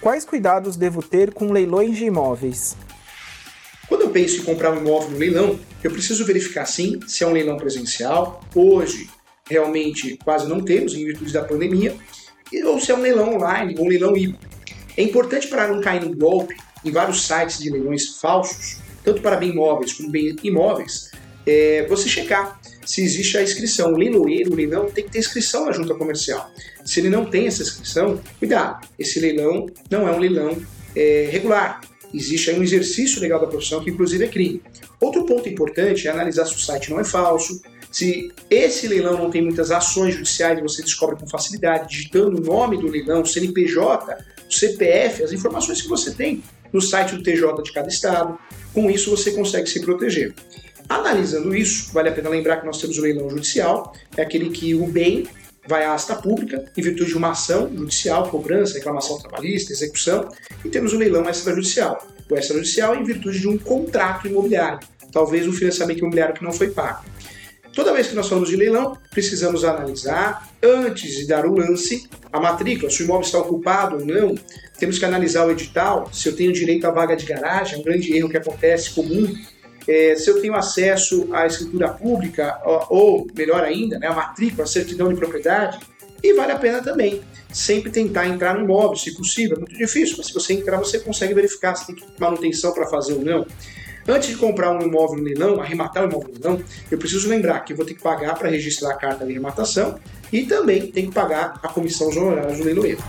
Quais cuidados devo ter com leilões de imóveis? Quando eu penso em comprar um imóvel no leilão, eu preciso verificar sim se é um leilão presencial. Hoje, realmente quase não temos, em virtude da pandemia, ou se é um leilão online ou um leilão híbrido. É importante para não cair no golpe em vários sites de leilões falsos, tanto para bem imóveis como bem imóveis, é você checar se existe a inscrição. O leiloeiro, o leilão, tem que ter inscrição na junta comercial. Se ele não tem essa inscrição, cuidado, esse leilão não é um leilão é, regular. Existe aí um exercício legal da profissão que inclusive é crime. Outro ponto importante é analisar se o site não é falso, se esse leilão não tem muitas ações judiciais, você descobre com facilidade, digitando o nome do leilão, o CNPJ, o CPF, as informações que você tem no site do TJ de cada estado. Com isso você consegue se proteger. Analisando isso, vale a pena lembrar que nós temos o leilão judicial, é aquele que o bem vai à asta pública em virtude de uma ação judicial, cobrança, reclamação trabalhista, execução, e temos o leilão extrajudicial. O extrajudicial é em virtude de um contrato imobiliário, talvez um financiamento imobiliário que não foi pago. Toda vez que nós falamos de leilão, precisamos analisar, antes de dar o lance, a matrícula, se o imóvel está ocupado ou não. Temos que analisar o edital, se eu tenho direito à vaga de garagem, é um grande erro que acontece comum é, se eu tenho acesso à escritura pública, ou, ou melhor ainda, né, a matrícula, a certidão de propriedade, e vale a pena também sempre tentar entrar no imóvel, se possível. É muito difícil, mas se você entrar, você consegue verificar se tem manutenção para fazer ou não. Antes de comprar um imóvel no leilão, arrematar o imóvel no leilão, eu preciso lembrar que eu vou ter que pagar para registrar a carta de arrematação e também tem que pagar a comissão dos honorários do leiloeiro.